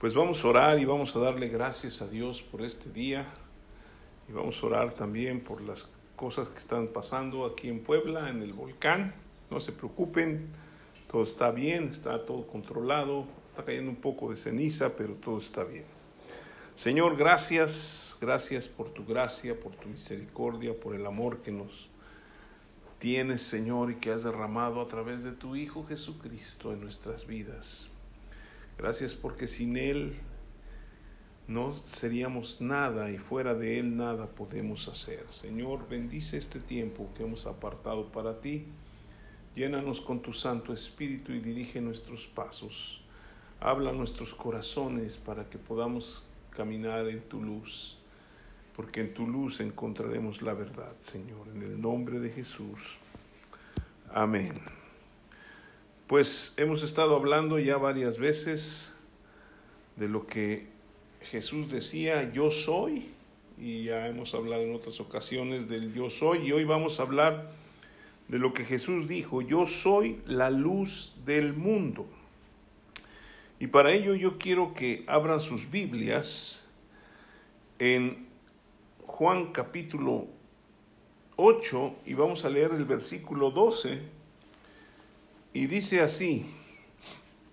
Pues vamos a orar y vamos a darle gracias a Dios por este día y vamos a orar también por las cosas que están pasando aquí en Puebla, en el volcán. No se preocupen, todo está bien, está todo controlado, está cayendo un poco de ceniza, pero todo está bien. Señor, gracias, gracias por tu gracia, por tu misericordia, por el amor que nos tienes, Señor, y que has derramado a través de tu Hijo Jesucristo en nuestras vidas. Gracias porque sin Él no seríamos nada y fuera de Él nada podemos hacer. Señor, bendice este tiempo que hemos apartado para ti. Llénanos con tu Santo Espíritu y dirige nuestros pasos. Habla nuestros corazones para que podamos caminar en tu luz, porque en tu luz encontraremos la verdad, Señor, en el nombre de Jesús. Amén. Pues hemos estado hablando ya varias veces de lo que Jesús decía, yo soy, y ya hemos hablado en otras ocasiones del yo soy, y hoy vamos a hablar de lo que Jesús dijo, yo soy la luz del mundo. Y para ello yo quiero que abran sus Biblias en Juan capítulo 8 y vamos a leer el versículo 12 y dice así,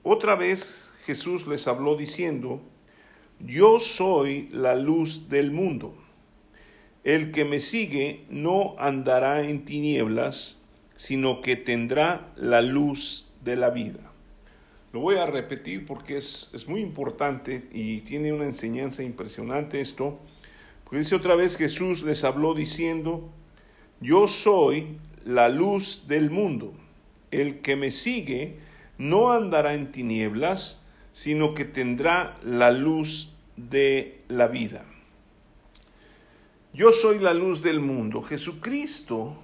otra vez Jesús les habló diciendo, yo soy la luz del mundo. El que me sigue no andará en tinieblas, sino que tendrá la luz de la vida. Lo voy a repetir porque es, es muy importante y tiene una enseñanza impresionante esto. Porque dice otra vez Jesús les habló diciendo, yo soy la luz del mundo el que me sigue no andará en tinieblas, sino que tendrá la luz de la vida. Yo soy la luz del mundo. Jesucristo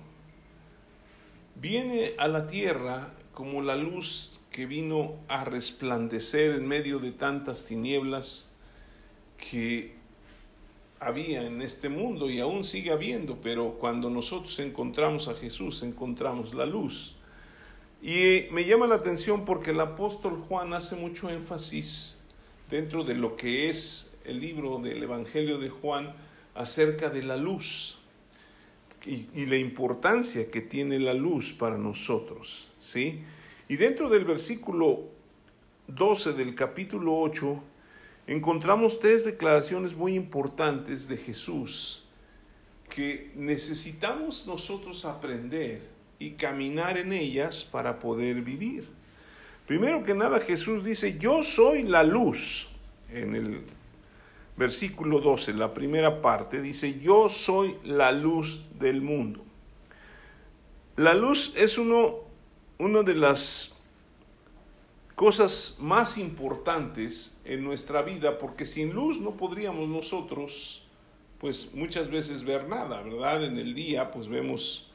viene a la tierra como la luz que vino a resplandecer en medio de tantas tinieblas que había en este mundo y aún sigue habiendo, pero cuando nosotros encontramos a Jesús, encontramos la luz. Y me llama la atención porque el apóstol Juan hace mucho énfasis dentro de lo que es el libro del Evangelio de Juan acerca de la luz y, la importancia que tiene la luz para nosotros. ¿sí? Y dentro del versículo 12 del capítulo 8 encontramos tres declaraciones muy importantes de Jesús que necesitamos nosotros aprender y caminar en ellas para poder vivir. Primero que nada Jesús dice, yo soy la luz. En el versículo 12, la primera parte, dice, yo soy la luz del mundo. La luz es uno, una de las cosas más importantes en nuestra vida, porque sin luz no podríamos nosotros, pues muchas veces ver nada, ¿verdad? En el día, pues vemos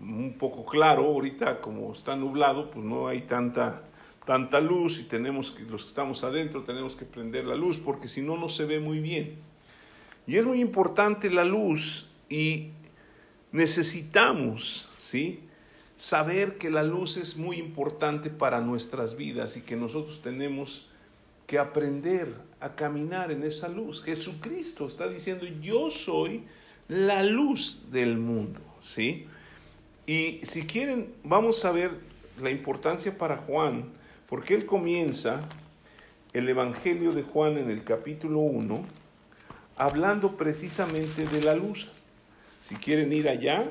un poco claro, ahorita como está nublado, pues no hay tanta, tanta luz y tenemos que, los que estamos adentro tenemos que prender la luz porque si no, no se ve muy bien. Y es muy importante la luz y necesitamos, ¿sí? Saber que la luz es muy importante para nuestras vidas y que nosotros tenemos que aprender a caminar en esa luz. Jesucristo está diciendo, yo soy la luz del mundo, ¿sí? Y si quieren, vamos a ver la importancia para Juan, porque él comienza el Evangelio de Juan en el capítulo 1, hablando precisamente de la luz. Si quieren ir allá,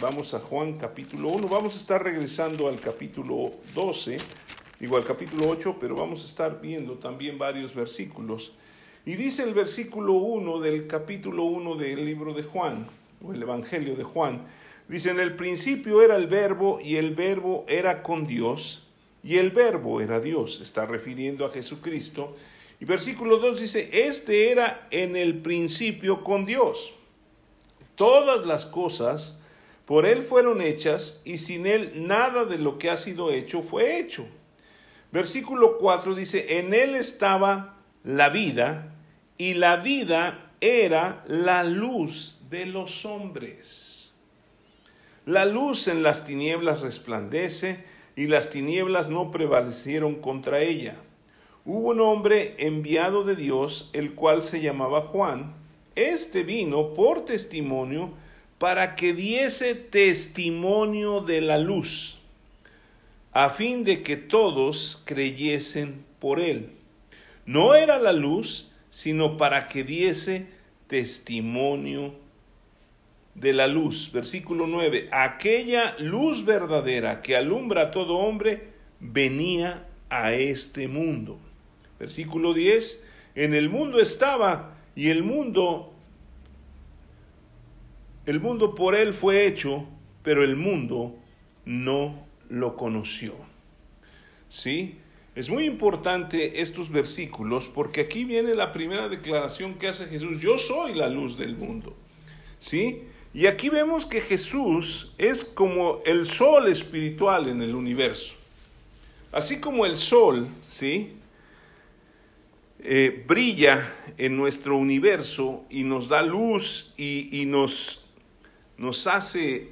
vamos a Juan capítulo 1, vamos a estar regresando al capítulo 12, digo al capítulo 8, pero vamos a estar viendo también varios versículos. Y dice el versículo 1 del capítulo 1 del libro de Juan, o el Evangelio de Juan, Dice, en el principio era el verbo y el verbo era con Dios y el verbo era Dios. Está refiriendo a Jesucristo. Y versículo 2 dice, este era en el principio con Dios. Todas las cosas por Él fueron hechas y sin Él nada de lo que ha sido hecho fue hecho. Versículo 4 dice, en Él estaba la vida y la vida era la luz de los hombres. La luz en las tinieblas resplandece y las tinieblas no prevalecieron contra ella. hubo un hombre enviado de Dios, el cual se llamaba Juan. Este vino por testimonio para que diese testimonio de la luz, a fin de que todos creyesen por él. No era la luz, sino para que diese testimonio de la luz. Versículo 9. Aquella luz verdadera que alumbra a todo hombre venía a este mundo. Versículo 10. En el mundo estaba y el mundo el mundo por él fue hecho, pero el mundo no lo conoció. ¿Sí? Es muy importante estos versículos porque aquí viene la primera declaración que hace Jesús, yo soy la luz del mundo. ¿Sí? Y aquí vemos que Jesús es como el sol espiritual en el universo. Así como el sol, ¿sí? Eh, brilla en nuestro universo y nos da luz y, nos, nos, hace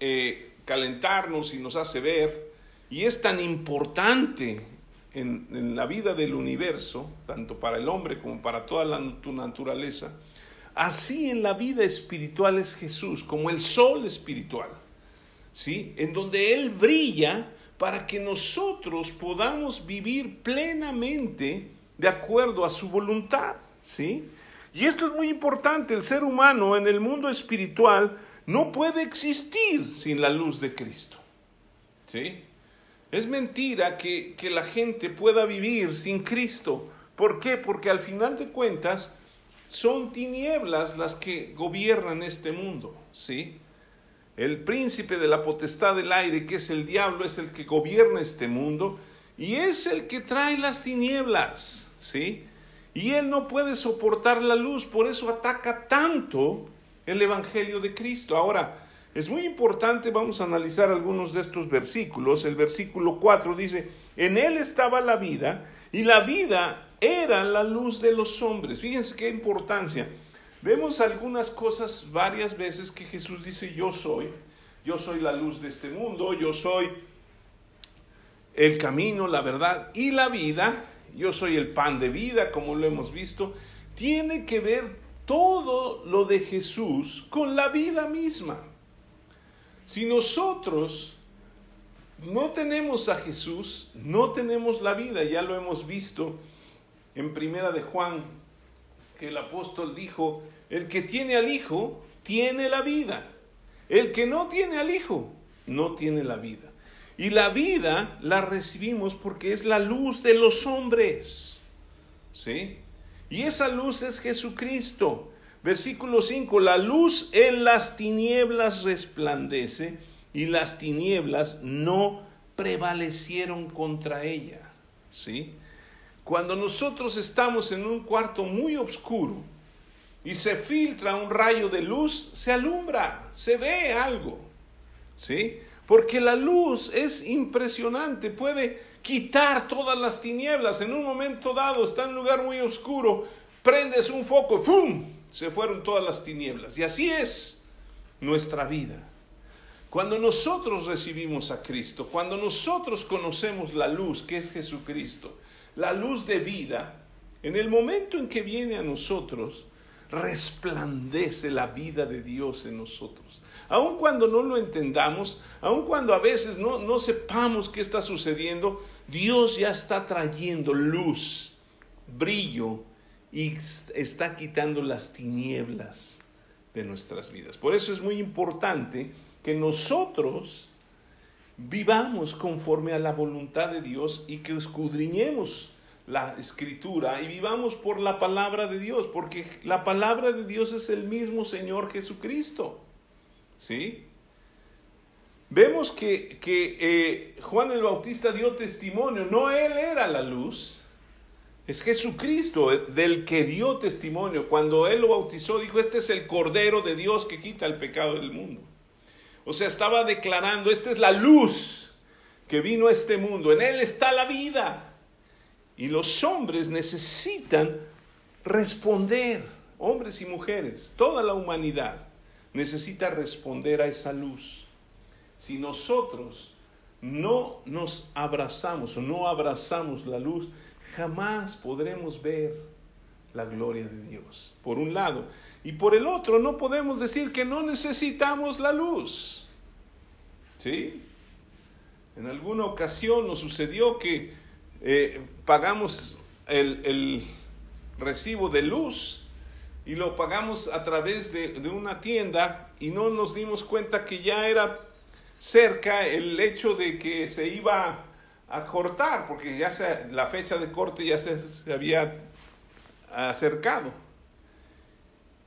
eh, calentarnos y nos hace ver, y es tan importante en, la vida del universo, tanto para el hombre como para toda la naturaleza, así en la vida espiritual es Jesús, como el sol espiritual, ¿sí? En donde Él brilla para que nosotros podamos vivir plenamente de acuerdo a su voluntad, ¿sí? Y esto es muy importante, el ser humano en el mundo espiritual no puede existir sin la luz de Cristo, ¿sí? Es mentira que, la gente pueda vivir sin Cristo. ¿Por qué? Porque al final de cuentas son tinieblas las que gobiernan este mundo, ¿sí? El príncipe de la potestad del aire, que es el diablo, es el que gobierna este mundo y es el que trae las tinieblas, ¿sí? Y él no puede soportar la luz, por eso ataca tanto el evangelio de Cristo. Ahora, es muy importante, vamos a analizar algunos de estos versículos. El versículo 4 dice, en él estaba la vida y la vida era la luz de los hombres. Fíjense qué importancia. Vemos algunas cosas varias veces que Jesús dice, yo soy, yo soy la luz de este mundo, yo soy el camino, la verdad y la vida, yo soy el pan de vida, como lo hemos visto. Tiene que ver todo lo de Jesús con la vida misma. Si nosotros no tenemos a Jesús, no tenemos la vida, ya lo hemos visto en Primera de Juan, que el apóstol dijo, el que tiene al Hijo tiene la vida. El que no tiene al Hijo no tiene la vida. Y la vida la recibimos porque es la luz de los hombres. ¿Sí? Y esa luz es Jesucristo. Versículo 5, la luz en las tinieblas resplandece y las tinieblas no prevalecieron contra ella. ¿Sí? Cuando nosotros estamos en un cuarto muy oscuro y se filtra un rayo de luz, se alumbra, se ve algo. ¿Sí? Porque la luz es impresionante, puede quitar todas las tinieblas. En un momento dado está en un lugar muy oscuro, prendes un foco, ¡fum! se fueron todas las tinieblas. Y así es nuestra vida. Cuando nosotros recibimos a Cristo, cuando nosotros conocemos la luz que es Jesucristo, la luz de vida, en el momento en que viene a nosotros, resplandece la vida de Dios en nosotros. Aun cuando no lo entendamos, aun cuando a veces no, no sepamos qué está sucediendo, Dios ya está trayendo luz, brillo y está quitando las tinieblas de nuestras vidas. Por eso es muy importante que nosotros vivamos conforme a la voluntad de Dios y que escudriñemos la escritura y vivamos por la palabra de Dios, porque la palabra de Dios es el mismo Señor Jesucristo. ¿Sí? Vemos que, eh, Juan el Bautista dio testimonio, no él era la luz, es Jesucristo del que dio testimonio. Cuando Él lo bautizó, dijo, este es el Cordero de Dios que quita el pecado del mundo. O sea, estaba declarando, esta es la luz que vino a este mundo. En Él está la vida. Y los hombres necesitan responder, hombres y mujeres, toda la humanidad necesita responder a esa luz. Si nosotros no nos abrazamos o no abrazamos la luz, jamás podremos ver la gloria de Dios, por un lado. Y por el otro, no podemos decir que no necesitamos la luz. ¿Sí? En alguna ocasión nos sucedió que eh, pagamos el, el, recibo de luz y lo pagamos a través de, de una tienda y no nos dimos cuenta que ya era cerca el hecho de que se iba a cortar, porque ya se, la fecha de corte ya se, se había acercado.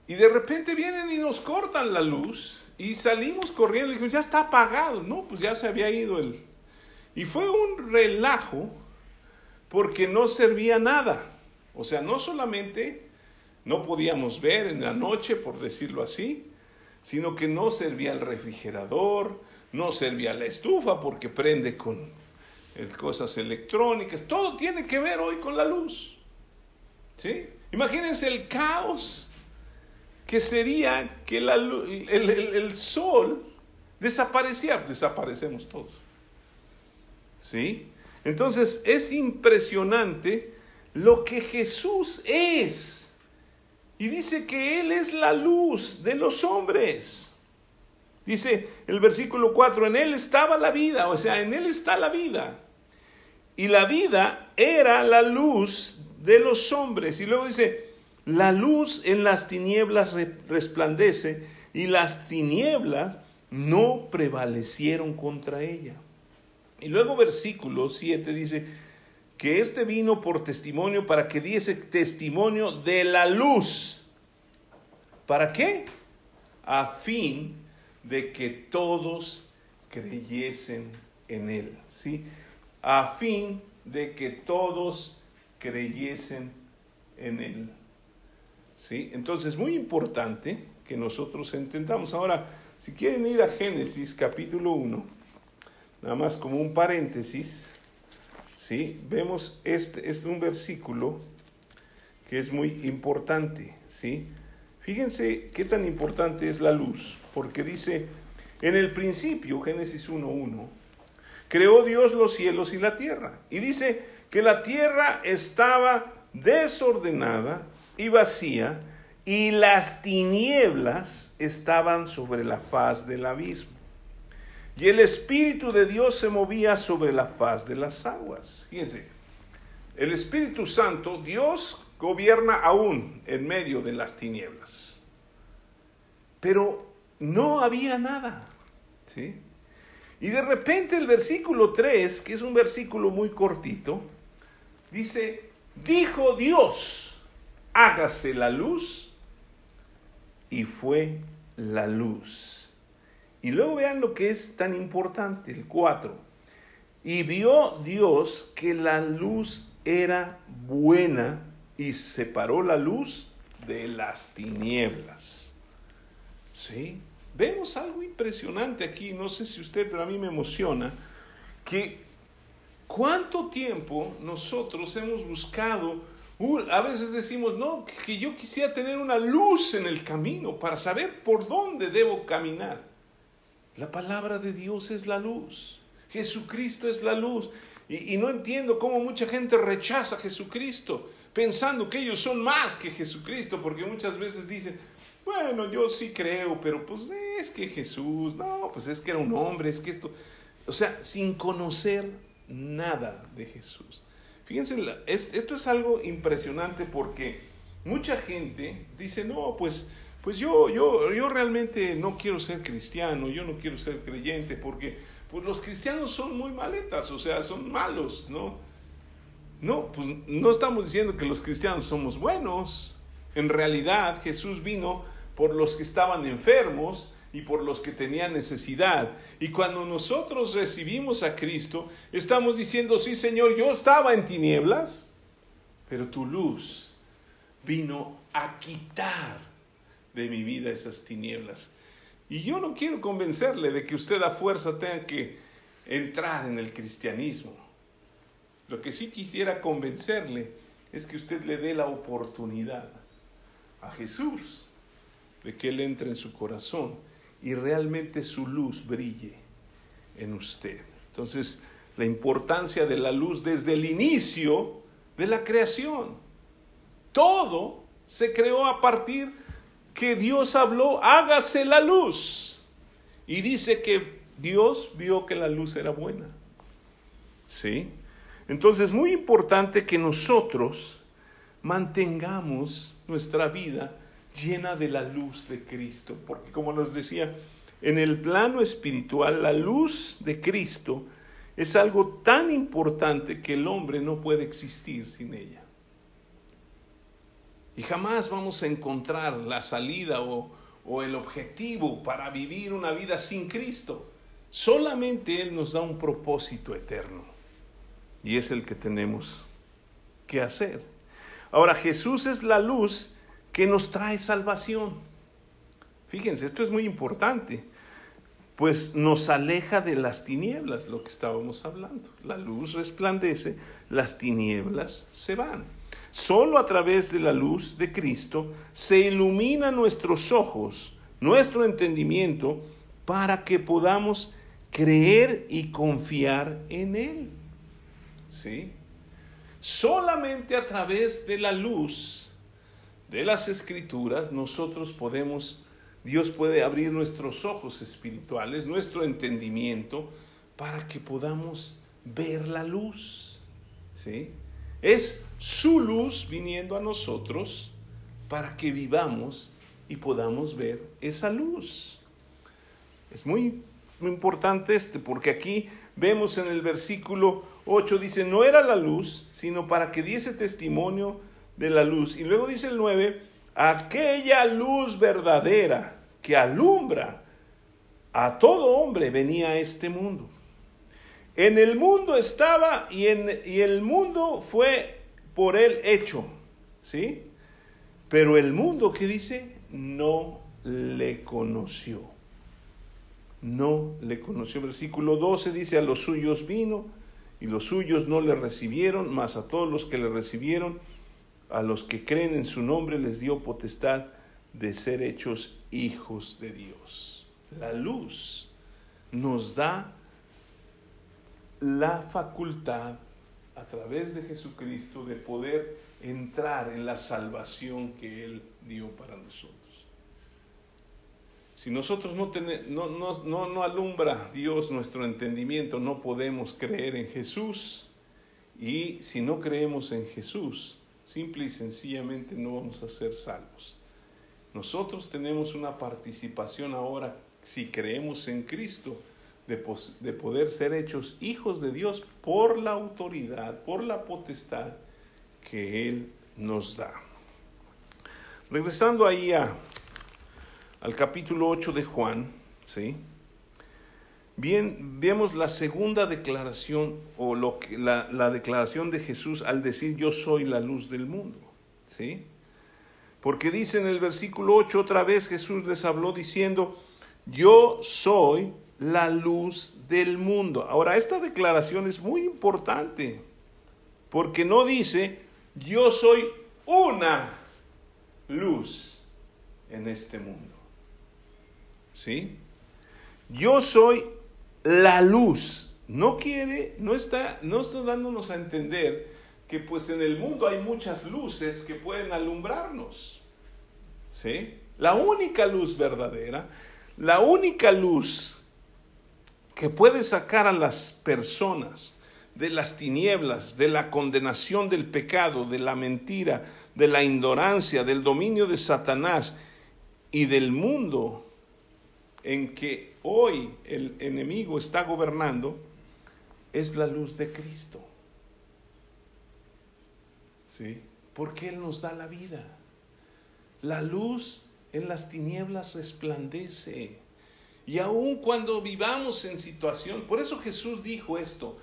Y de repente vienen y nos cortan la luz y salimos corriendo y dijimos, ya está apagado. No, pues ya se había ido el... Y fue un relajo porque no servía nada. O sea, no solamente no podíamos ver en la noche, por decirlo así, sino que no servía el refrigerador, no servía la estufa porque prende con cosas electrónicas, todo tiene que ver hoy con la luz. ¿Sí? Imagínense el caos que sería que el, el, el, sol desaparecía, desaparecemos todos. ¿Sí? Entonces es impresionante lo que Jesús es. Y dice que Él es la luz de los hombres. Dice el versículo 4, en Él estaba la vida, o sea, en Él está la vida. Y la vida era la luz de los hombres. Y luego dice, la luz en las tinieblas resplandece y las tinieblas no prevalecieron contra ella. Y luego versículo 7 dice que este vino por testimonio para que diese testimonio de la luz. ¿Para qué? A fin de que todos creyesen en él, ¿sí? A fin de que todos creyesen en él. ¿Sí? Entonces, muy importante que nosotros entendamos. Ahora, si quieren ir a Génesis capítulo 1, nada más como un paréntesis, ¿sí? Vemos este, este un versículo que es muy importante, ¿sí? Fíjense qué tan importante es la luz, porque dice, en el principio, Génesis 1.1, creó Dios los cielos y la tierra. Y dice que la tierra estaba desordenada y vacía, y las tinieblas estaban sobre la faz del abismo. Y el Espíritu de Dios se movía sobre la faz de las aguas. Fíjense, el Espíritu Santo, Dios gobierna aún en medio de las tinieblas. Pero no había nada. ¿sí? Y de repente el versículo 3, que es un versículo muy cortito, dice, dijo Dios, hágase la luz, y fue la luz. Y luego vean lo que es tan importante, el 4. Y vio Dios que la luz era buena y separó la luz de las tinieblas. ¿Sí? Vemos algo impresionante aquí, no sé si usted, pero a mí me emociona, que cuánto tiempo nosotros hemos buscado, a veces decimos, no, que yo quisiera tener una luz en el camino para saber por dónde debo caminar. La palabra de Dios es la luz, Jesucristo es la luz. Y, y no entiendo cómo mucha gente rechaza a Jesucristo pensando que ellos son más que Jesucristo, porque muchas veces dicen, bueno, yo sí creo, pero pues es que Jesús, no, pues es que era un hombre, es que esto, o sea, sin conocer nada de Jesús. Fíjense, esto es algo impresionante porque mucha gente dice, no, pues, pues yo, yo, yo realmente no quiero ser cristiano, yo no quiero ser creyente, porque pues los cristianos son muy maletas, o sea, son malos, ¿no? No, pues no estamos diciendo que los cristianos somos buenos. En realidad Jesús vino por los que estaban enfermos y por los que tenían necesidad. Y cuando nosotros recibimos a Cristo, estamos diciendo, sí Señor, yo estaba en tinieblas, pero tu luz vino a quitar de mi vida esas tinieblas. Y yo no quiero convencerle de que usted a fuerza tenga que entrar en el cristianismo. Lo que sí quisiera convencerle es que usted le dé la oportunidad a Jesús de que Él entre en su corazón y realmente su luz brille en usted. Entonces, la importancia de la luz desde el inicio de la creación. Todo se creó a partir que Dios habló, hágase la luz. Y dice que Dios vio que la luz era buena. ¿Sí? Entonces es muy importante que nosotros mantengamos nuestra vida llena de la luz de Cristo, porque como nos decía, en el plano espiritual la luz de Cristo es algo tan importante que el hombre no puede existir sin ella. Y jamás vamos a encontrar la salida o, o el objetivo para vivir una vida sin Cristo. Solamente Él nos da un propósito eterno. Y es el que tenemos que hacer. Ahora, Jesús es la luz que nos trae salvación. Fíjense, esto es muy importante, pues nos aleja de las tinieblas, lo que estábamos hablando. La luz resplandece, las tinieblas se van. Solo a través de la luz de Cristo se ilumina nuestros ojos, nuestro entendimiento, para que podamos creer y confiar en Él. ¿Sí? Solamente a través de la luz de las escrituras nosotros podemos, Dios puede abrir nuestros ojos espirituales, nuestro entendimiento, para que podamos ver la luz. ¿Sí? Es su luz viniendo a nosotros para que vivamos y podamos ver esa luz. Es muy, muy importante este, porque aquí vemos en el versículo 8, dice, no era la luz, sino para que diese testimonio de la luz. Y luego dice el 9, aquella luz verdadera que alumbra a todo hombre venía a este mundo. En el mundo estaba y, en, y el mundo fue por él hecho, ¿sí? Pero el mundo, ¿qué dice? No le conoció. No le conoció. Versículo 12 dice, a los suyos vino y los suyos no le recibieron, mas a todos los que le recibieron, a los que creen en su nombre les dio potestad de ser hechos hijos de Dios. La luz nos da la facultad a través de Jesucristo de poder entrar en la salvación que Él dio para nosotros. Si nosotros no, no, no, no alumbra Dios nuestro entendimiento, no podemos creer en Jesús. Y si no creemos en Jesús, Simple y sencillamente no vamos a ser salvos. Nosotros tenemos una participación ahora, si creemos en Cristo, de, de, poder ser hechos hijos de Dios por la autoridad, por la potestad que Él nos da. Regresando ahí a, al capítulo 8 de Juan, ¿sí? Bien, vemos la segunda declaración o lo que, la, la, declaración de Jesús al decir yo soy la luz del mundo. ¿Sí? Porque dice en el versículo 8 otra vez Jesús les habló diciendo, yo soy la luz del mundo. Ahora, esta declaración es muy importante porque no dice yo soy una luz en este mundo. ¿Sí? Yo soy la luz no quiere, no está, no está dándonos a entender que pues en el mundo hay muchas luces que pueden alumbrarnos. ¿Sí? La única luz verdadera, la única luz que puede sacar a las personas de las tinieblas, de la condenación del pecado, de la mentira, de la ignorancia, del dominio de Satanás y del mundo en que hoy el enemigo está gobernando es la luz de Cristo. ¿Sí? Porque Él nos da la vida. La luz en las tinieblas resplandece. Y aun cuando vivamos en situación, por eso Jesús dijo esto,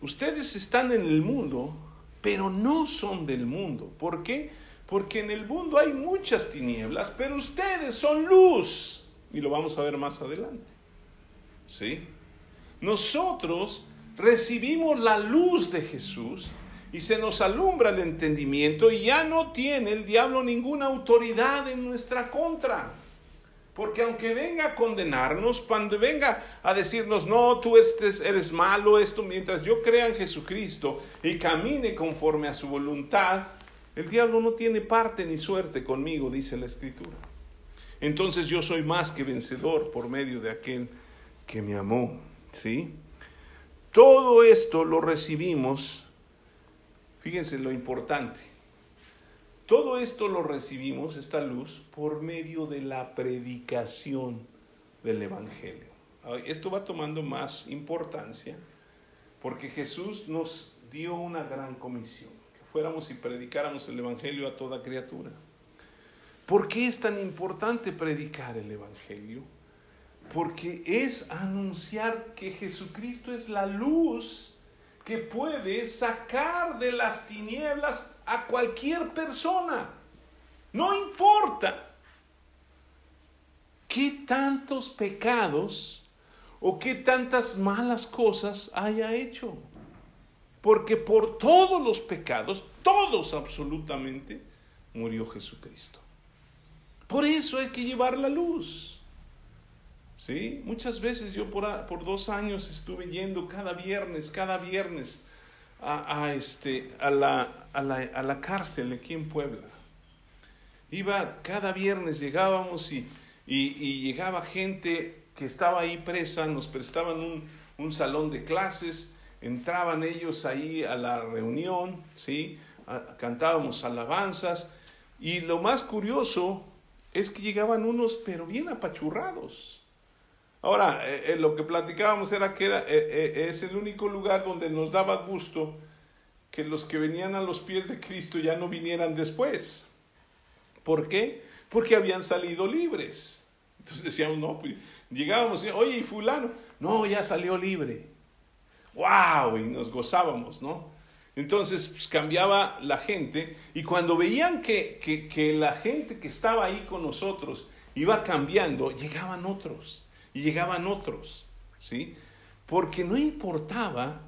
ustedes están en el mundo, pero no son del mundo. ¿Por qué? Porque en el mundo hay muchas tinieblas, pero ustedes son luz y lo vamos a ver más adelante. ¿Sí? Nosotros recibimos la luz de Jesús y se nos alumbra el entendimiento y ya no tiene el diablo ninguna autoridad en nuestra contra. Porque aunque venga a condenarnos, cuando venga a decirnos, no, tú eres malo, esto, mientras yo crea en Jesucristo y camine conforme a su voluntad, el diablo no tiene parte ni suerte conmigo, dice la Escritura. Entonces yo soy más que vencedor por medio de aquel que me amó, ¿sí? Todo esto lo recibimos, fíjense lo importante, todo esto lo recibimos, esta luz, por medio de la predicación del Evangelio. Esto va tomando más importancia porque Jesús nos dio una gran comisión, que fuéramos y predicáramos el Evangelio a toda criatura. ¿Por qué es tan importante predicar el Evangelio? Porque es anunciar que Jesucristo es la luz que puede sacar de las tinieblas a cualquier persona. No importa qué tantos pecados o qué tantas malas cosas haya hecho. Porque por todos los pecados, todos absolutamente, murió Jesucristo. Por eso hay que llevar la luz. ¿Sí? Muchas veces yo por, por dos años estuve yendo cada viernes, cada viernes a, este, a, la, a, la, a la cárcel aquí en Puebla. Iba cada viernes, llegábamos y, y, llegaba gente que estaba ahí presa, nos prestaban un, un, salón de clases, entraban ellos ahí a la reunión, ¿sí? cantábamos alabanzas y lo más curioso es que llegaban unos pero bien apachurrados. Ahora, eh, eh, lo que platicábamos era que era, eh, es el único lugar donde nos daba gusto que los que venían a los pies de Cristo ya no vinieran después. ¿Por qué? Porque habían salido libres. Entonces decíamos, no, pues llegábamos, oye, ¿y fulano? No, ya salió libre. ¡Wow! Y nos gozábamos, ¿no? Entonces pues, cambiaba la gente y cuando veían que, que, que la gente que estaba ahí con nosotros iba cambiando, llegaban otros y llegaban otros, ¿sí? Porque no importaba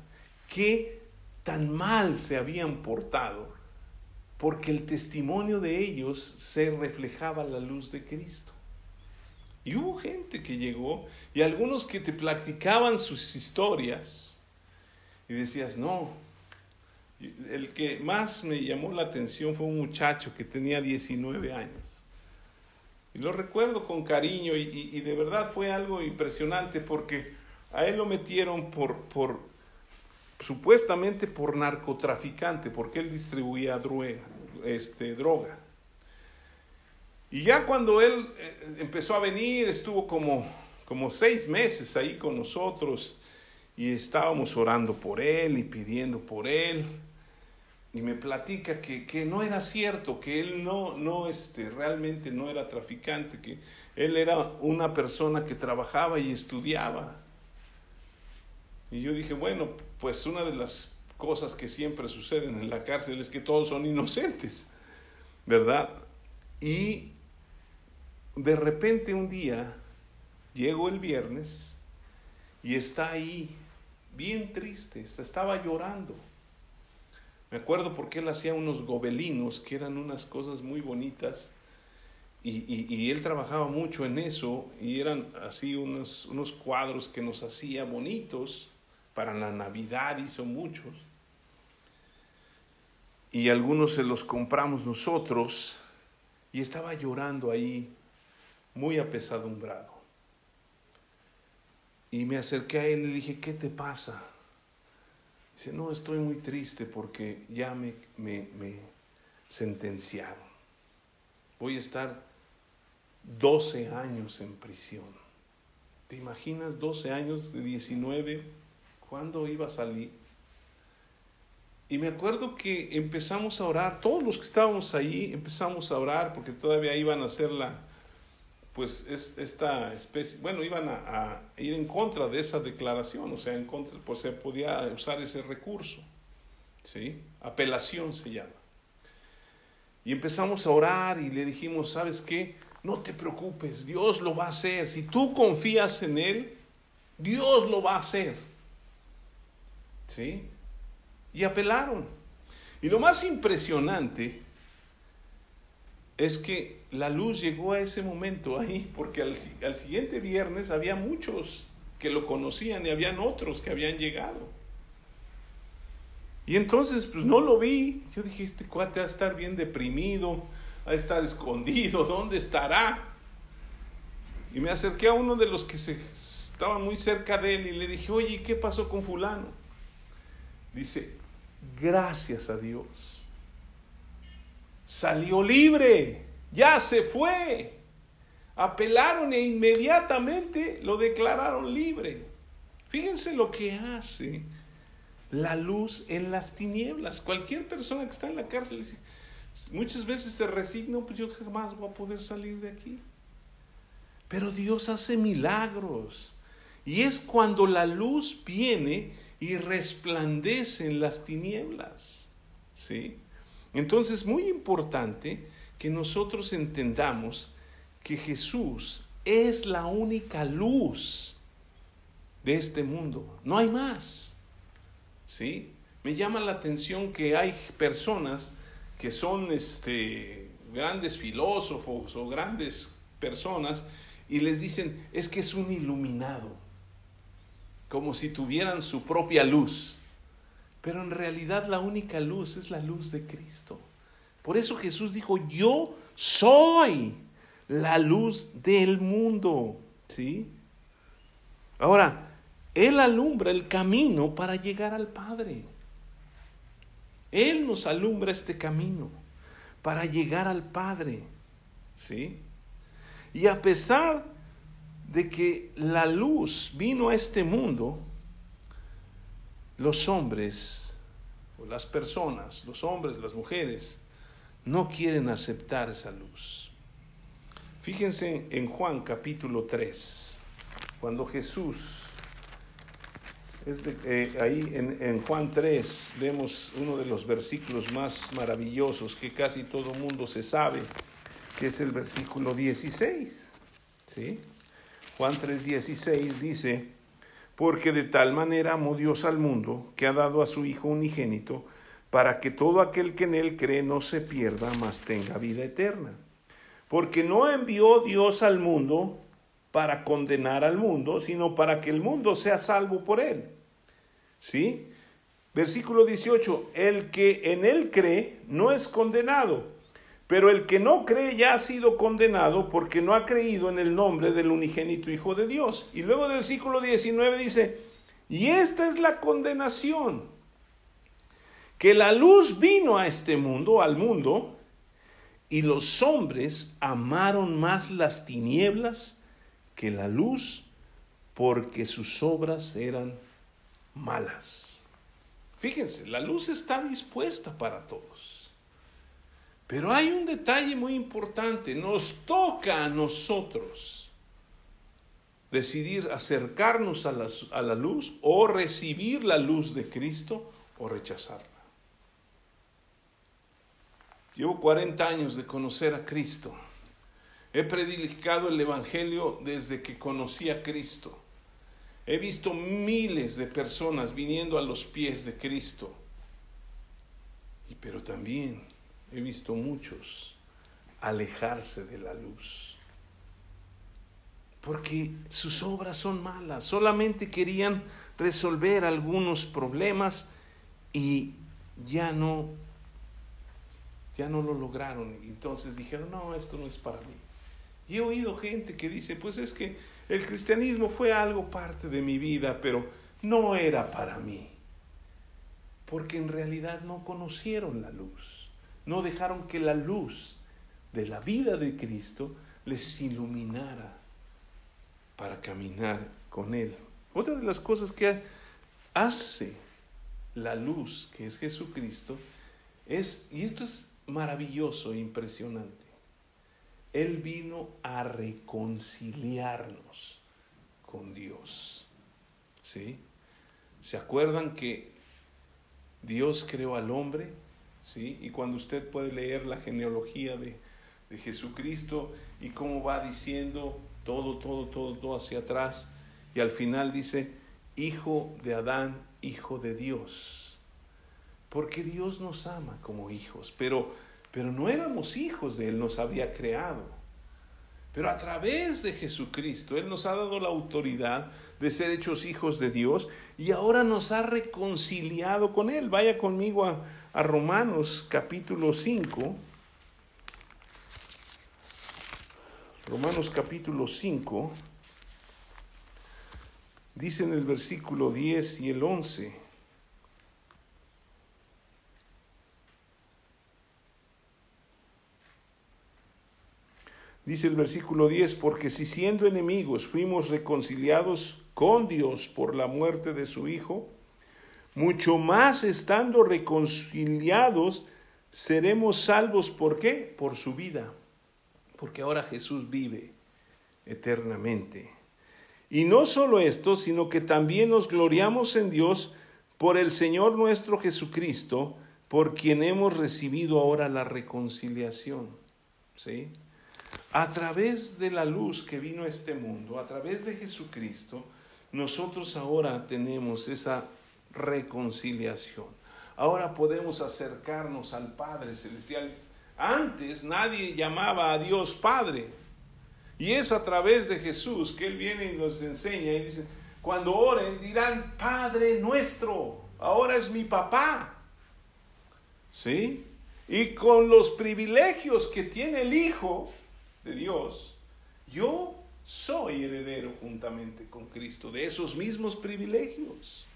qué tan mal se habían portado, porque el testimonio de ellos se reflejaba la luz de Cristo. Y hubo gente que llegó y algunos que te platicaban sus historias y decías, no, el que más me llamó la atención fue un muchacho que tenía 19 años. Y lo recuerdo con cariño y, de verdad fue algo impresionante porque a él lo metieron por, por supuestamente por narcotraficante, porque él distribuía droga, este, droga. Y ya cuando él eh, empezó a venir, estuvo como, como seis meses ahí con nosotros y estábamos orando por él y pidiendo por él y me platica que, que, no era cierto, que él no, no, este, realmente no era traficante, que él era una persona que trabajaba y estudiaba. Y yo dije, bueno, pues una de las cosas que siempre suceden en la cárcel es que todos son inocentes, ¿verdad? Y de repente un día, llego el viernes y está ahí, bien triste, estaba llorando me acuerdo porque él hacía unos gobelinos que eran unas cosas muy bonitas y, él trabajaba mucho en eso y eran así unos, unos cuadros que nos hacía bonitos. Para la Navidad hizo muchos. Y algunos se los compramos nosotros y estaba llorando ahí muy apesadumbrado. Y me acerqué a él y le dije, ¿qué te pasa? Dice, no, estoy muy triste porque ya me, me, sentenciaron. Voy a estar 12 años en prisión. ¿Te imaginas 12 años de 19? ¿Cuándo iba a salir? Y me acuerdo que empezamos a orar, todos los que estábamos ahí empezamos a orar porque todavía iban a hacer la, pues es esta especie, bueno, iban a, ir en contra de esa declaración, o sea, en contra, pues se podía usar ese recurso, ¿sí? Apelación se llama. Y empezamos a orar y le dijimos, ¿sabes qué? No te preocupes, Dios lo va a hacer. Si tú confías en Él, Dios lo va a hacer. ¿Sí? Y apelaron. Y lo más impresionante es que la luz llegó a ese momento ahí, porque al, al, siguiente viernes había muchos que lo conocían y habían otros que habían llegado. Y entonces, pues no lo vi. Yo dije, este cuate va a estar bien deprimido, va a estar escondido, ¿dónde estará? Y me acerqué a uno de los que se, estaban muy cerca de él y le dije, oye, ¿qué pasó con fulano? Dice, gracias a Dios. Salió libre, ya se fue. Apelaron e inmediatamente lo declararon libre. Fíjense lo que hace la luz en las tinieblas. Cualquier persona que está en la cárcel dice, muchas veces se resigna, pues yo jamás voy a poder salir de aquí. Pero Dios hace milagros. Y es cuando la luz viene y resplandece en las tinieblas. ¿Sí? Entonces, muy importante que nosotros entendamos que Jesús es la única luz de este mundo. No hay más. ¿Sí? Me llama la atención que hay personas que son este, grandes filósofos o grandes personas y les dicen, es que es un iluminado, como si tuvieran su propia luz. Pero en realidad la única luz es la luz de Cristo. Por eso Jesús dijo, yo soy la luz del mundo. ¿Sí? Ahora, Él alumbra el camino para llegar al Padre. Él nos alumbra este camino para llegar al Padre. ¿Sí? Y a pesar de que la luz vino a este mundo, los hombres, o las personas, los hombres, las mujeres, no quieren aceptar esa luz. Fíjense en Juan capítulo 3, cuando Jesús, eh, ahí en, en, Juan 3 vemos uno de los versículos más maravillosos que casi todo mundo se sabe, que es el versículo 16. ¿sí? Juan 3:16 dice, porque de tal manera amó Dios al mundo, que ha dado a su Hijo unigénito, para que todo aquel que en él cree no se pierda, mas tenga vida eterna. Porque no envió Dios al mundo para condenar al mundo, sino para que el mundo sea salvo por él. ¿Sí? Versículo 18, el que en él cree no es condenado, pero el que no cree ya ha sido condenado porque no ha creído en el nombre del unigénito Hijo de Dios. Y luego del versículo 19 dice, y esta es la condenación, que la luz vino a este mundo, al mundo, y los hombres amaron más las tinieblas que la luz, porque sus obras eran malas. Fíjense, la luz está dispuesta para todos. Pero hay un detalle muy importante, nos toca a nosotros decidir acercarnos a la, a la, luz o recibir la luz de Cristo o rechazarla. Llevo 40 años de conocer a Cristo. He predicado el Evangelio desde que conocí a Cristo. He visto miles de personas viniendo a los pies de Cristo. Y pero también he visto muchos alejarse de la luz. Porque sus obras son malas, solamente querían resolver algunos problemas y ya no ya no lo lograron. Entonces dijeron, "No, esto no es para mí." Y he oído gente que dice, "Pues es que el cristianismo fue algo parte de mi vida, pero no era para mí." Porque en realidad no conocieron la luz no dejaron que la luz de la vida de Cristo les iluminara para caminar con Él. Otra de las cosas que hace la luz, que es Jesucristo, es, y esto es maravilloso e impresionante, Él vino a reconciliarnos con Dios. ¿Sí? ¿Se acuerdan que Dios creó al hombre ¿sí? Y cuando usted puede leer la genealogía de, de Jesucristo y cómo va diciendo todo, todo, todo, todo hacia atrás, y al final dice, hijo de Adán, hijo de Dios. Porque Dios nos ama como hijos, pero pero no éramos hijos de Él, nos había creado. Pero a través de Jesucristo, Él nos ha dado la autoridad de ser hechos hijos de Dios y ahora nos ha reconciliado con Él. Vaya conmigo a, a Romanos capítulo 5. Romanos capítulo 5. Dice en el versículo 10 y el 11. Dice el versículo 10, porque si siendo enemigos fuimos reconciliados con Dios por la muerte de su Hijo, mucho más estando reconciliados seremos salvos. ¿Por qué? Por su vida. Porque ahora Jesús vive eternamente. Y no solo esto, sino que también nos gloriamos en Dios por el Señor nuestro Jesucristo, por quien hemos recibido ahora la reconciliación. ¿Sí? A través de la luz que vino a este mundo, a través de Jesucristo, nosotros ahora tenemos esa reconciliación. Ahora podemos acercarnos al Padre Celestial. Antes nadie llamaba a Dios Padre. Y es a través de Jesús que Él viene y nos enseña y dice, cuando oren dirán, Padre nuestro, ahora es mi papá. ¿Sí? Y con los privilegios que tiene el Hijo de Dios, yo soy heredero juntamente con Cristo de esos mismos privilegios.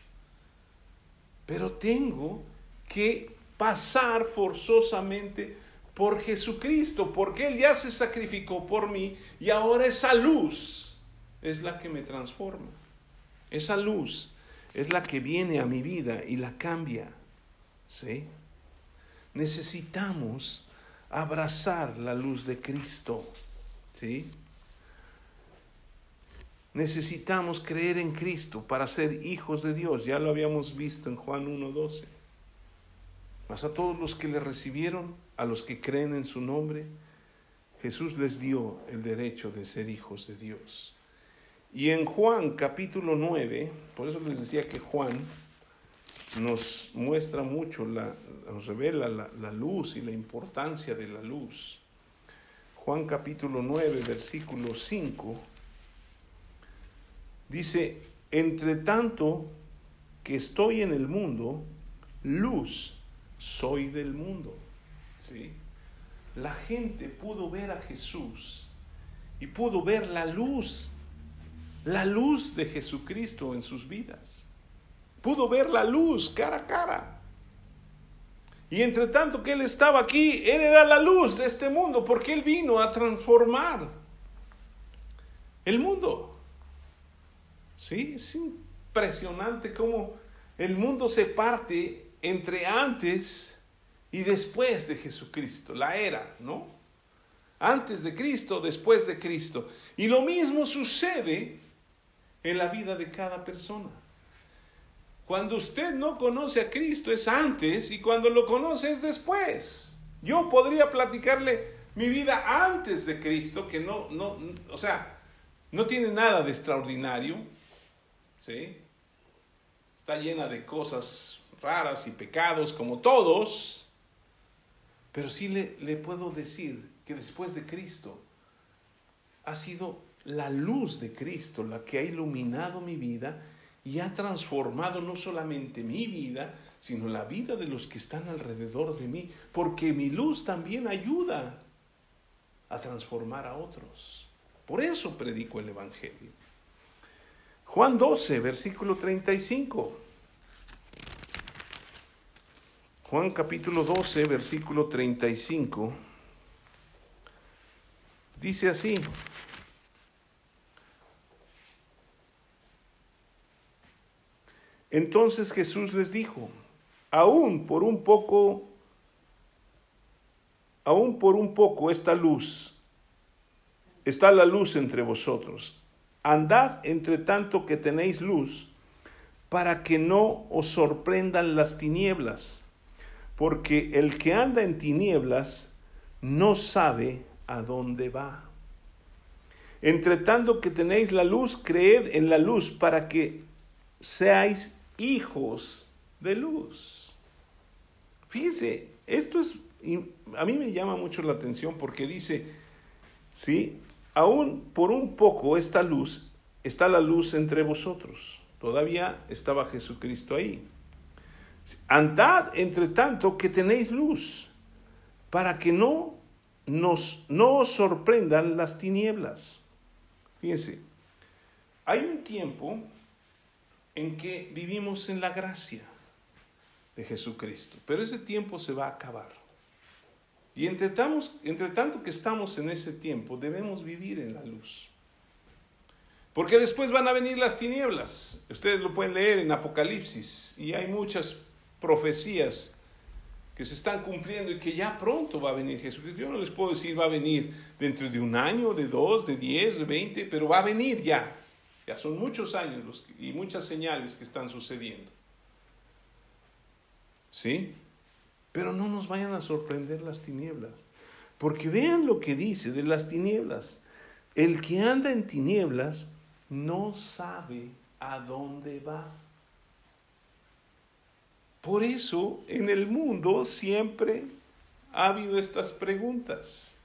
Pero tengo que pasar forzosamente por Jesucristo, porque Él ya se sacrificó por mí y ahora esa luz es la que me transforma. Esa luz es la que viene a mi vida y la cambia. ¿Sí? Necesitamos abrazar la luz de Cristo. ¿Sí? Necesitamos creer en Cristo para ser hijos de Dios. Ya lo habíamos visto en Juan 1.12. Mas a todos los que le recibieron, a los que creen en su nombre, Jesús les dio el derecho de ser hijos de Dios. Y en Juan capítulo 9, por eso les decía que Juan nos muestra mucho, la, nos revela la, la luz y la importancia de la luz. Juan capítulo 9, versículo 5 Dice, entre tanto que estoy en el mundo, luz soy del mundo. La gente pudo ver a Jesús y pudo ver la luz, la luz de Jesucristo en sus vidas. Pudo ver la luz cara a cara. Y entre tanto que Él estaba aquí, Él era la luz de este mundo, porque Él vino a transformar el mundo. ¿Sí? Es impresionante cómo el mundo se parte entre antes y después de Jesucristo, la era, ¿no? Antes de Cristo, después de Cristo. Y lo mismo sucede en la vida de cada persona. Cuando usted no conoce a Cristo es antes y cuando lo conoce es después. Yo podría platicarle mi vida antes de Cristo, que no, no, o sea, no tiene nada de extraordinario, ¿sí? Está llena de cosas raras y pecados como todos, pero sí le, le puedo decir que después de Cristo ha sido la luz de Cristo la que ha iluminado mi vida y ha transformado no solamente mi vida, sino la vida de los que están alrededor de mí, porque mi luz también ayuda a transformar a otros. Por eso predico el Evangelio. Juan 12, versículo 35. Juan capítulo 12, versículo 35. Dice así. Entonces Jesús les dijo, aún por un poco, aún por un poco esta luz, está la luz entre vosotros andad entre tanto que tenéis luz, para que no os sorprendan las tinieblas, porque el que anda en tinieblas no sabe a dónde va. Entre tanto que tenéis la luz, creed en la luz para que seáis hijos de luz. Fíjense, esto es a mí me llama mucho la atención porque dice, ¿sí? Aún por un poco esta luz, está la luz entre vosotros. Todavía estaba Jesucristo ahí. Andad entre tanto que tenéis luz, para que no nos no os sorprendan las tinieblas. Fíjense, hay un tiempo en que vivimos en la gracia de Jesucristo, pero ese tiempo se va a acabar. Y entre, tanto que estamos en ese tiempo, debemos vivir en la luz. Porque después van a venir las tinieblas. Ustedes lo pueden leer en Apocalipsis y hay muchas profecías que se están cumpliendo y que ya pronto va a venir Jesucristo. Yo no les puedo decir va a venir dentro de un año, de dos, de diez, de veinte, pero va a venir ya. Ya son muchos años los, y muchas señales que están sucediendo. ¿Sí? Pero no nos vayan a sorprender las tinieblas. Porque vean lo que dice de las tinieblas. El que anda en tinieblas no sabe a dónde va. Por eso en el mundo siempre ha habido estas preguntas.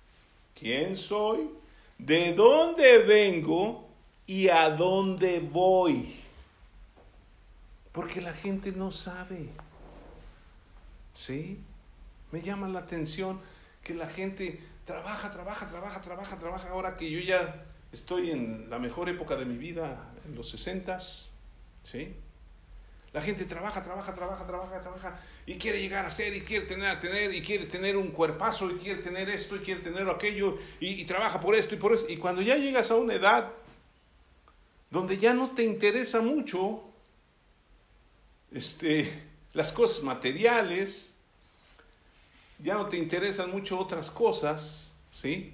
¿Quién soy? ¿De dónde vengo? ¿Y a dónde voy? Porque la gente no sabe. ¿Sí? Me llama la atención que la gente trabaja, trabaja, trabaja, trabaja, trabaja. Ahora que yo ya estoy en la mejor época de mi vida, en los sesentas, ¿sí? La gente trabaja, trabaja, trabaja, trabaja, trabaja y quiere llegar a ser y quiere tener, tener y quiere tener un cuerpazo y quiere tener esto y quiere tener aquello y, trabaja por esto y por eso. Y cuando ya llegas a una edad donde ya no te interesa mucho este, las cosas materiales, ya no te interesan mucho otras cosas, ¿sí?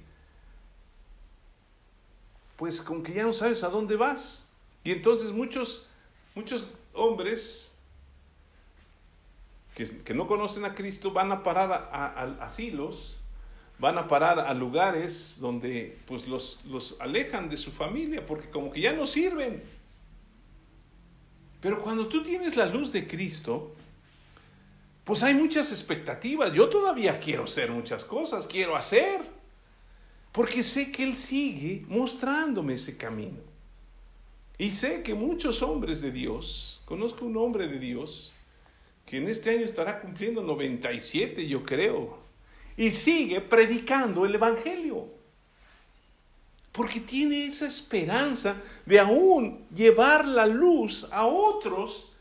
Pues con que ya no sabes a dónde vas. Y entonces muchos, muchos hombres que, no conocen a Cristo van a parar a, asilos, van a parar a lugares donde pues los, los alejan de su familia, porque como que ya no sirven. Pero cuando tú tienes la luz de Cristo, pues hay muchas expectativas. Yo todavía quiero hacer muchas cosas, quiero hacer, porque sé que Él sigue mostrándome ese camino. Y sé que muchos hombres de Dios, conozco un hombre de Dios, que en este año estará cumpliendo 97, yo creo, y sigue predicando el Evangelio. Porque tiene esa esperanza de aún llevar la luz a otros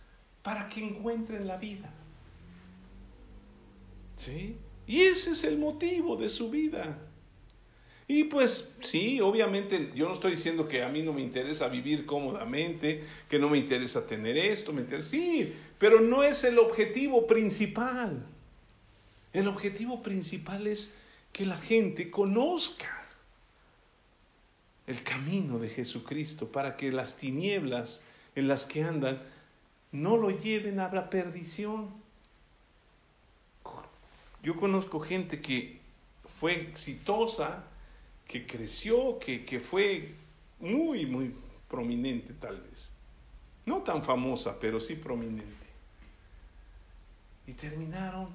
para que encuentren la vida. ¿Sí? Y ese es el motivo de su vida. Y pues sí, obviamente yo no estoy diciendo que a mí no me interesa vivir cómodamente, que no me interesa tener esto, me interesa, sí, pero no es el objetivo principal. El objetivo principal es que la gente conozca el camino de Jesucristo para que las tinieblas en las que andan no lo lleven a la perdición. Yo conozco gente que fue exitosa, que creció, que, que fue muy, muy prominente tal vez. No tan famosa, pero sí prominente. Y terminaron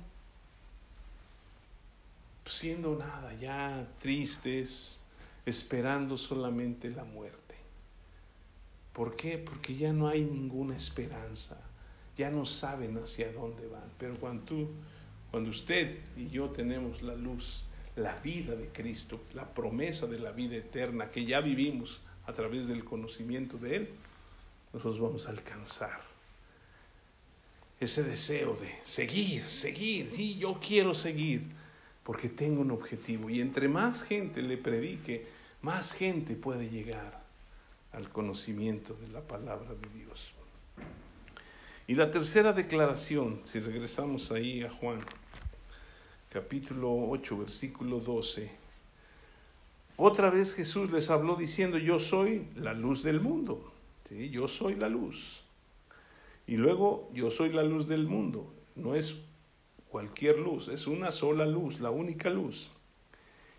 siendo nada, ya tristes, esperando solamente la muerte. ¿Por qué? Porque ya no hay ninguna esperanza, ya no saben hacia dónde van. Pero cuando tú, cuando usted y yo tenemos la luz la vida de Cristo, la promesa de la vida eterna que ya vivimos a través del conocimiento de Él, nosotros vamos a alcanzar ese deseo de seguir, seguir, sí, yo quiero seguir, porque tengo un objetivo. Y entre más gente le predique, más gente puede llegar al conocimiento de la palabra de Dios. Y la tercera declaración, si regresamos ahí a Juan, capítulo 8, versículo 12. Otra vez Jesús les habló diciendo, yo soy la luz del mundo. ¿Sí? Yo soy la luz. Y luego, yo soy la luz del mundo. No es cualquier luz, es una sola luz, la única luz.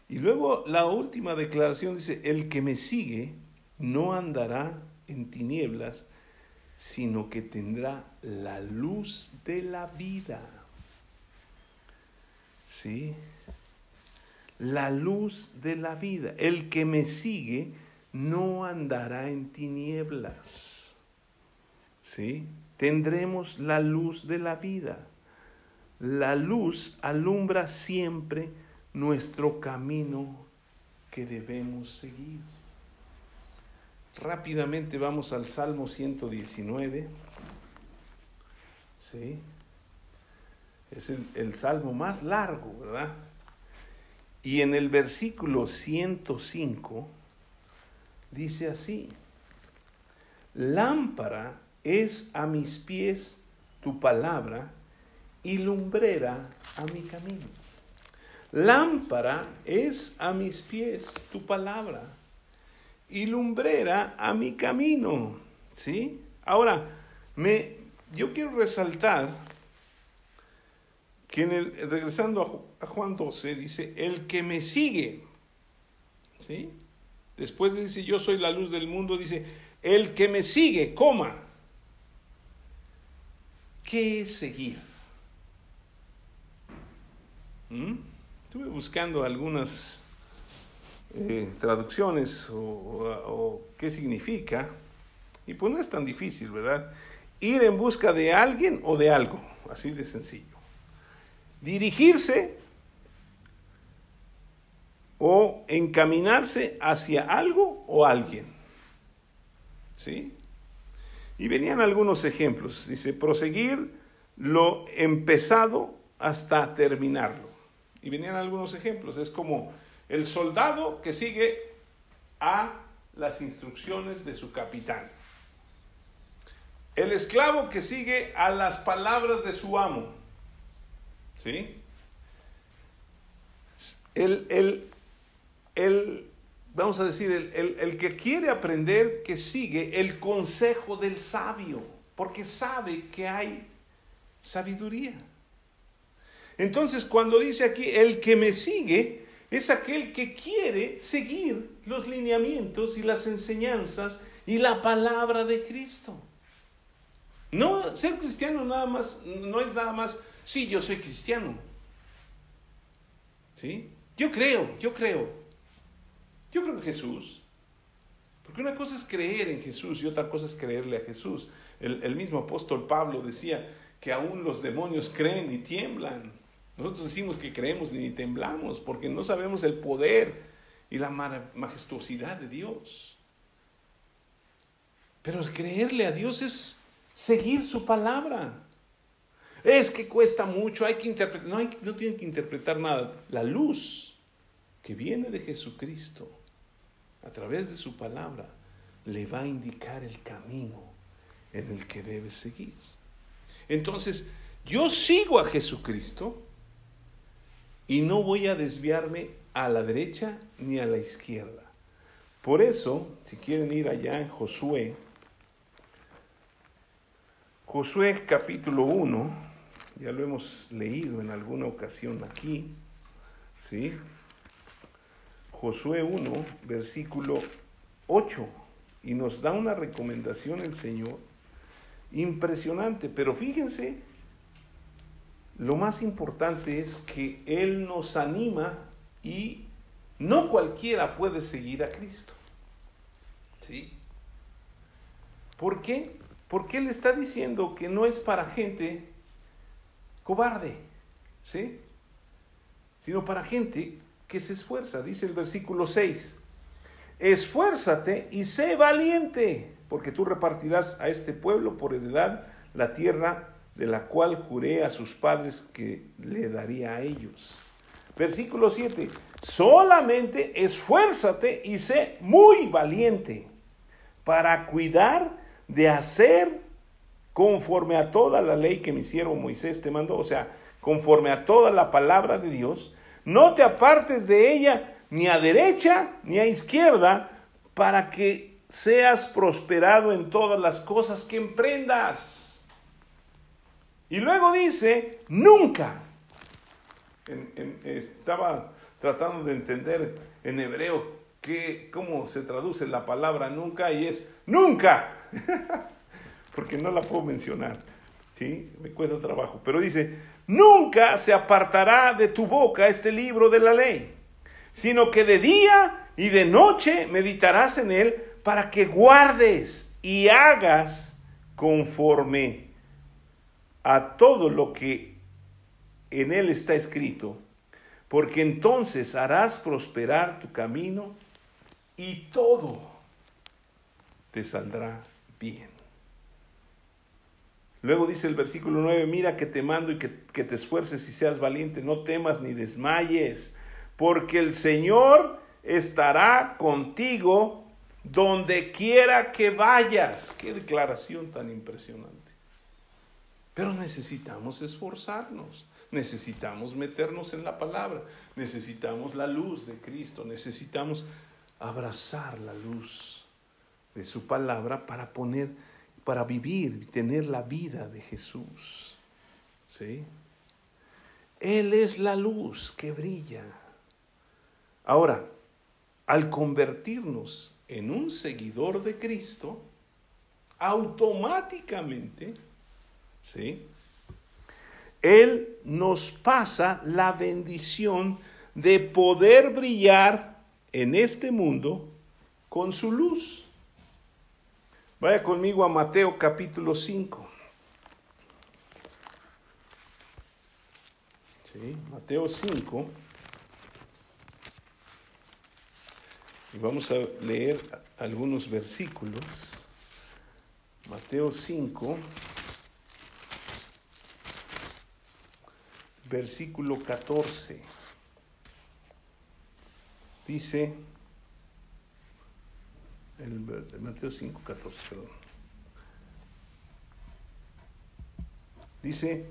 Y luego la última declaración dice, el que me sigue no andará en tinieblas, sino que tendrá la luz de la vida. ¿Sí? la luz de la vida. El que me sigue no andará en tinieblas. ¿Sí? Tendremos la luz de la vida. La luz alumbra siempre nuestro camino que debemos seguir. Rápidamente vamos al Salmo 119. ¿Sí? Es el, el salmo más largo, ¿verdad? Y en el versículo 105 dice así, lámpara es a mis pies tu palabra y lumbrera a mi camino. Lámpara es a mis pies tu palabra y lumbrera a mi camino. ¿Sí? Ahora, me, yo quiero resaltar que regresando a, Juan 12 dice, el que me sigue, ¿sí? Después dice, yo soy la luz del mundo, dice, el que me sigue, coma. ¿Qué es seguir? ¿Mm? Estuve buscando algunas eh, traducciones o, o, qué significa, y pues no es tan difícil, ¿verdad? Ir en busca de alguien o de algo, así de sencillo dirigirse o encaminarse hacia algo o alguien. ¿Sí? Y venían algunos ejemplos. Dice, proseguir lo empezado hasta terminarlo. Y venían algunos ejemplos. Es como el soldado que sigue a las instrucciones de su capitán. El esclavo que sigue a las palabras de su amo. ¿Sí? El, el, vamos a decir, el, el, que quiere aprender, que sigue el consejo del sabio, porque sabe que hay sabiduría. Entonces, cuando dice aquí, el que me sigue, es aquel que quiere seguir los lineamientos y las enseñanzas y la palabra de Cristo. No, ser cristiano nada más, no es nada más Sí, yo soy cristiano. ¿Sí? Yo creo, yo creo. Yo creo en Jesús. Porque una cosa es creer en Jesús y otra cosa es creerle a Jesús. El, mismo apóstol Pablo decía que aún los demonios creen y tiemblan. Nosotros decimos que creemos ni temblamos porque no sabemos el poder y la majestuosidad de Dios. Pero creerle a Dios es seguir su palabra. Es que cuesta mucho, hay que interpretar. No, hay, no tienen que interpretar nada. La luz que viene de Jesucristo a través de su palabra le va a indicar el camino en el que debe seguir. Entonces, yo sigo a Jesucristo y no voy a desviarme a la derecha ni a la izquierda. Por eso, si quieren ir allá en Josué, Josué capítulo 1, ya lo hemos leído en alguna ocasión aquí, ¿sí? Josué 1, versículo 8, y nos da una recomendación el Señor impresionante, pero fíjense, lo más importante es que Él nos anima y no cualquiera puede seguir a Cristo. ¿Sí? ¿Por qué? Porque Él está diciendo que no es para gente cobarde, ¿sí? Sino para gente que se esfuerza, dice el versículo 6. Esfuérzate y sé valiente, porque tú repartirás a este pueblo por heredad la tierra de la cual juré a sus padres que le daría a ellos. Versículo 7. Solamente esfuérzate y sé muy valiente para cuidar de hacer conforme a toda la ley que mi siervo Moisés te mandó, o sea, conforme a toda la palabra de Dios, no te apartes de ella ni a derecha ni a izquierda, para que seas prosperado en todas las cosas que emprendas. Y luego dice, nunca. estaba tratando de entender en hebreo que, cómo se traduce la palabra nunca y es nunca. porque no la puedo mencionar, ¿sí? Me cuesta trabajo, pero dice, nunca se apartará de tu boca este libro de la ley, sino que de día y de noche meditarás en él para que guardes y hagas conforme a todo lo que en él está escrito, porque entonces harás prosperar tu camino y todo te saldrá bien. Luego dice el versículo 9, mira que te mando y que, que, te esfuerces y seas valiente, no temas ni desmayes, porque el Señor estará contigo donde quiera que vayas. Qué declaración tan impresionante. Pero necesitamos esforzarnos, necesitamos meternos en la palabra, necesitamos la luz de Cristo, necesitamos abrazar la luz de su palabra para poner, para vivir y tener la vida de Jesús. ¿Sí? Él es la luz que brilla. Ahora, al convertirnos en un seguidor de Cristo, automáticamente, ¿sí? Él nos pasa la bendición de poder brillar en este mundo con su luz. Vaya conmigo a Mateo capítulo 5. ¿Sí? Mateo 5. Y vamos a leer algunos versículos. Mateo 5, versículo 14. Dice, el, Mateo 5, 14, perdón. Dice,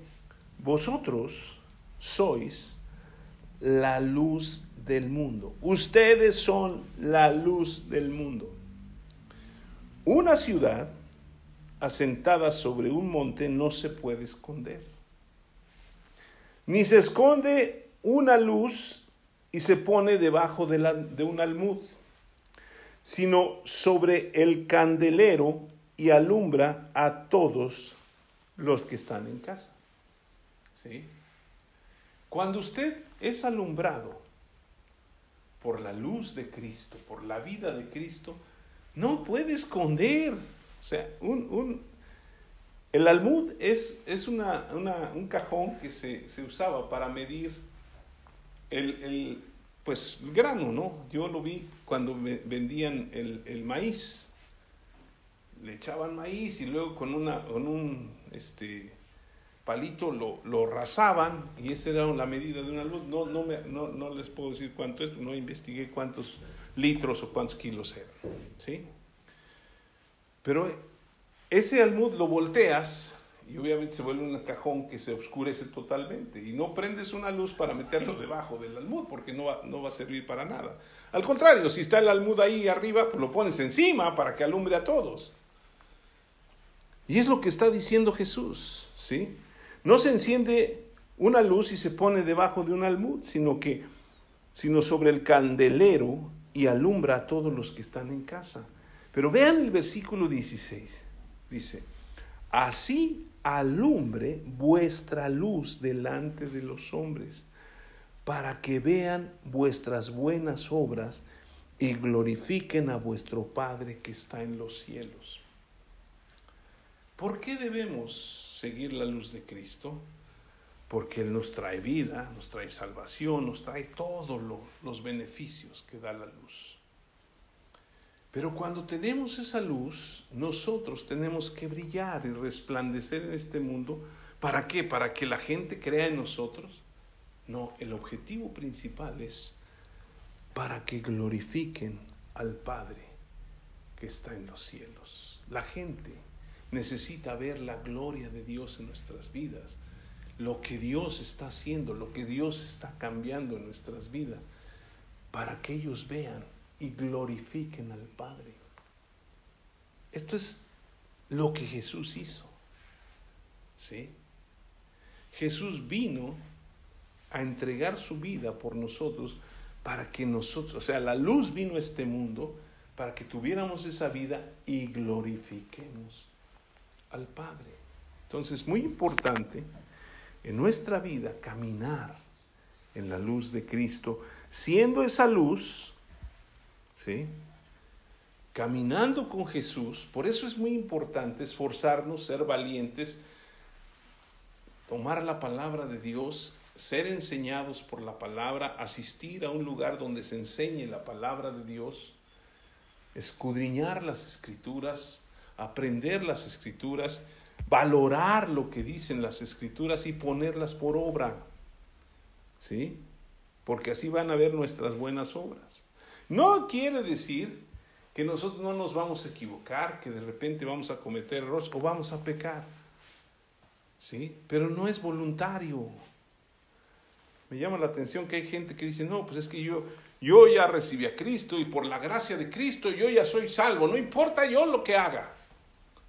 vosotros sois la luz del mundo. Ustedes son la luz del mundo. Una ciudad asentada sobre un monte no se puede esconder. Ni se esconde una luz y se pone debajo de, la, de un almud, sino sobre el candelero y alumbra a todos los que están en casa. ¿Sí? Cuando usted es alumbrado por la luz de Cristo, por la vida de Cristo, no puede esconder. O sea, un, el almud es, es una, un cajón que se, usaba para medir el, pues, el grano, ¿no? Yo lo vi cuando vendían el, maíz. Le echaban maíz y luego con, una, con un este, palito lo, lo, rasaban y esa era la medida de una luz. No, no, me, no, no, les puedo decir cuánto es, no investigué cuántos litros o cuántos kilos eran. ¿sí? Pero ese almud lo volteas y obviamente se vuelve un cajón que se oscurece totalmente y no prendes una luz para meterlo debajo del almud porque no va, no va a servir para nada. Al contrario, si está el almud ahí arriba, pues lo pones encima para que alumbre a todos. Y es lo que está diciendo Jesús, ¿sí? No se enciende una luz y se pone debajo de un almud, sino que sino sobre el candelero y alumbra a todos los que están en casa. Pero vean el versículo 16. Dice, así alumbre vuestra luz delante de los hombres, para que vean vuestras buenas obras y glorifiquen a vuestro Padre que está en los cielos. ¿Por qué debemos seguir la luz de Cristo, porque Él nos trae vida, nos trae salvación, nos trae todos los beneficios que da la luz. Pero cuando tenemos esa luz, nosotros tenemos que brillar y resplandecer en este mundo. ¿Para qué? ¿Para que la gente crea en nosotros? No, el objetivo principal es para que glorifiquen al Padre que está en los cielos. La gente necesita ver la gloria de Dios en nuestras vidas, lo que Dios está haciendo, lo que Dios está cambiando en nuestras vidas, para que ellos vean y glorifiquen al Padre. Esto es lo que Jesús hizo. ¿Sí? Jesús vino a entregar su vida por nosotros para que nosotros, o sea, la luz vino a este mundo para que tuviéramos esa vida y glorifiquemos al Padre. Entonces, muy importante en nuestra vida caminar en la luz de Cristo, siendo esa luz, ¿sí? Caminando con Jesús, por eso es muy importante esforzarnos, ser valientes, tomar la palabra de Dios, ser enseñados por la palabra, asistir a un lugar donde se enseñe la palabra de Dios, escudriñar las escrituras, aprender las escrituras, valorar lo que dicen las escrituras y ponerlas por obra. ¿Sí? Porque así van a ver nuestras buenas obras. No quiere decir que nosotros no nos vamos a equivocar, que de repente vamos a cometer errores o vamos a pecar. ¿Sí? Pero no es voluntario. Me llama la atención que hay gente que dice, no, pues es que yo, yo ya recibí a Cristo y por la gracia de Cristo yo ya soy salvo, no importa yo lo que haga.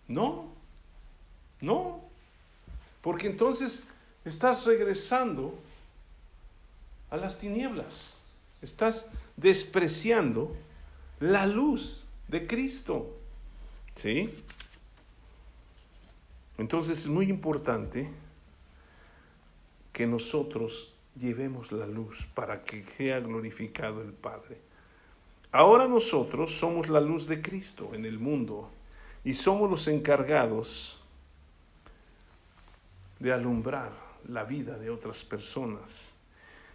No, no, porque entonces estás regresando a las tinieblas, estás despreciando la luz de Cristo. ¿Sí? Entonces es muy importante que nosotros llevemos la luz para que sea glorificado el Padre. Ahora nosotros somos la luz de Cristo en el mundo y somos los encargados de alumbrar la vida de otras personas.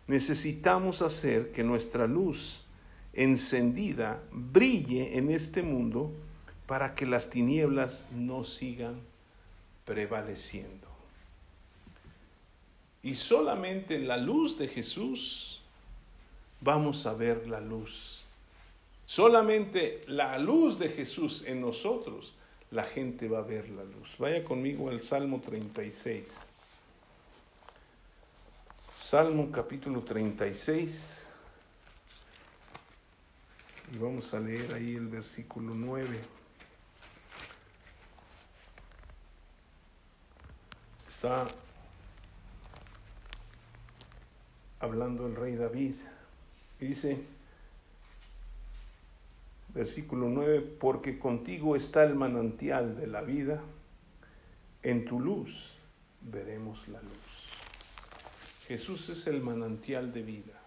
Necesitamos hacer que nuestra luz encendida brille en este mundo para que las tinieblas no sigan prevaleciendo. Y solamente en la luz de Jesús vamos a ver la luz. Solamente la luz de Jesús en nosotros, la gente va a ver la luz. Vaya conmigo al Salmo 36. Salmo capítulo 36. Y vamos a leer ahí el versículo 9. Está hablando el rey David. Dice, versículo 9, porque contigo está el manantial de la vida, en tu luz veremos la luz. Jesús es el manantial de vida.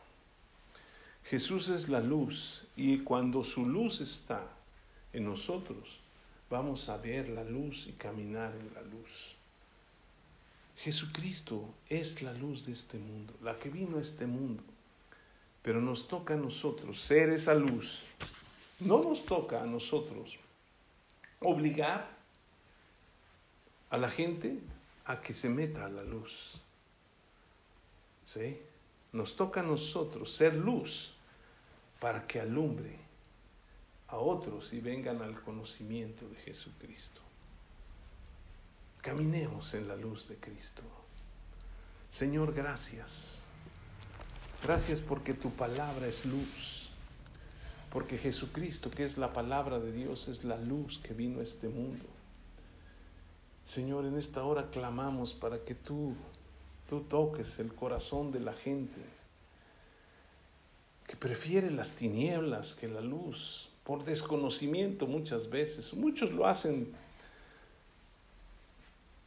Jesús es la luz y cuando su luz está en nosotros, vamos a ver la luz y caminar en la luz. Jesucristo es la luz de este mundo, la que vino a este mundo. Pero nos toca a nosotros ser esa luz. No nos toca a nosotros obligar a la gente a que se meta a la luz. ¿Sí? Nos toca a nosotros ser luz para que alumbre a otros y vengan al conocimiento de Jesucristo. Caminemos en la luz de Cristo. Señor, gracias. Gracias porque tu palabra es luz. Porque Jesucristo, que es la palabra de Dios, es la luz que vino a este mundo. Señor, en esta hora clamamos para que tú, tú toques el corazón de la gente que prefiere las tinieblas que la luz, por desconocimiento muchas veces. Muchos lo hacen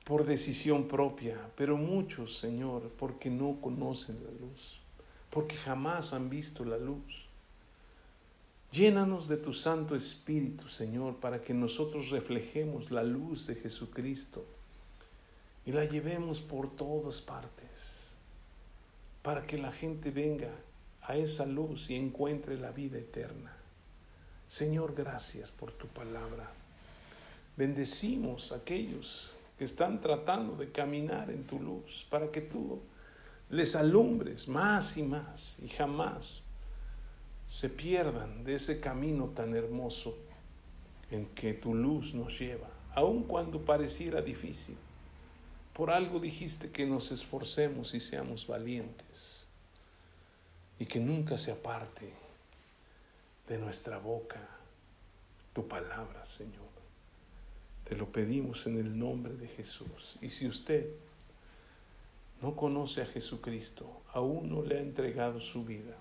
por decisión propia, pero muchos, Señor, porque no conocen la luz, porque jamás han visto la luz. Llénanos de tu Santo Espíritu, Señor, para que nosotros reflejemos la luz de Jesucristo y la llevemos por todas partes, para que la gente venga a esa luz y encuentre la vida eterna. Señor, gracias por tu palabra. Bendecimos a aquellos que están tratando de caminar en tu luz, para que tú les alumbres más y más y jamás se pierdan de ese camino tan hermoso en que tu luz nos lleva, aun cuando pareciera difícil. Por algo dijiste que nos esforcemos y seamos valientes y que nunca se aparte de nuestra boca tu palabra, Señor. Te lo pedimos en el nombre de Jesús. Y si usted no conoce a Jesucristo, aún no le ha entregado su vida,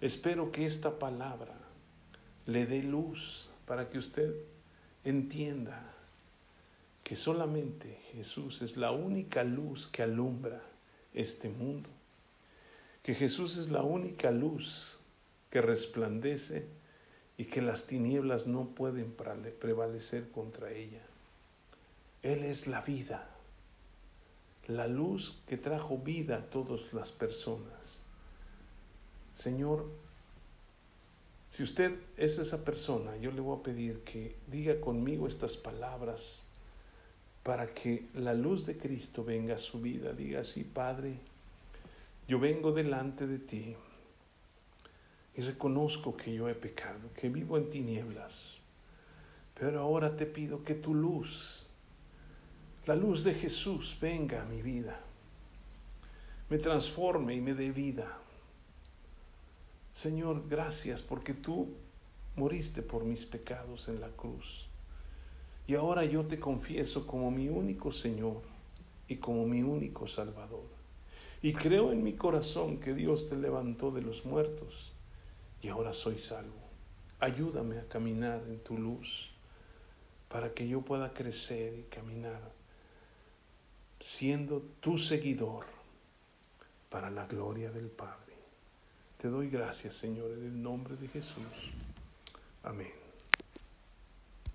espero que esta palabra le dé luz para que usted entienda que solamente Jesús es la única luz que alumbra este mundo. que Jesús es la única luz que resplandece y que las tinieblas no pueden prevalecer contra ella. Él es la vida, la luz que trajo vida a todas las personas. Señor, si usted es esa persona, yo le voy a pedir que diga conmigo estas palabras para que la luz de Cristo venga a su vida. Diga así, Padre, yo vengo delante de ti y reconozco que yo he pecado, que vivo en tinieblas. Pero ahora te pido que tu luz, la luz de Jesús, venga a mi vida, me transforme y me dé vida. Señor, gracias porque tú moriste por mis pecados en la cruz. Y ahora yo te confieso como mi único Señor y como mi único Salvador. Y creo en mi corazón que Dios te levantó de los muertos y ahora soy salvo. Ayúdame a caminar en tu luz para que yo pueda crecer y caminar siendo tu seguidor para la gloria del Padre. Te doy gracias, Señor, en el nombre de Jesús. Amén.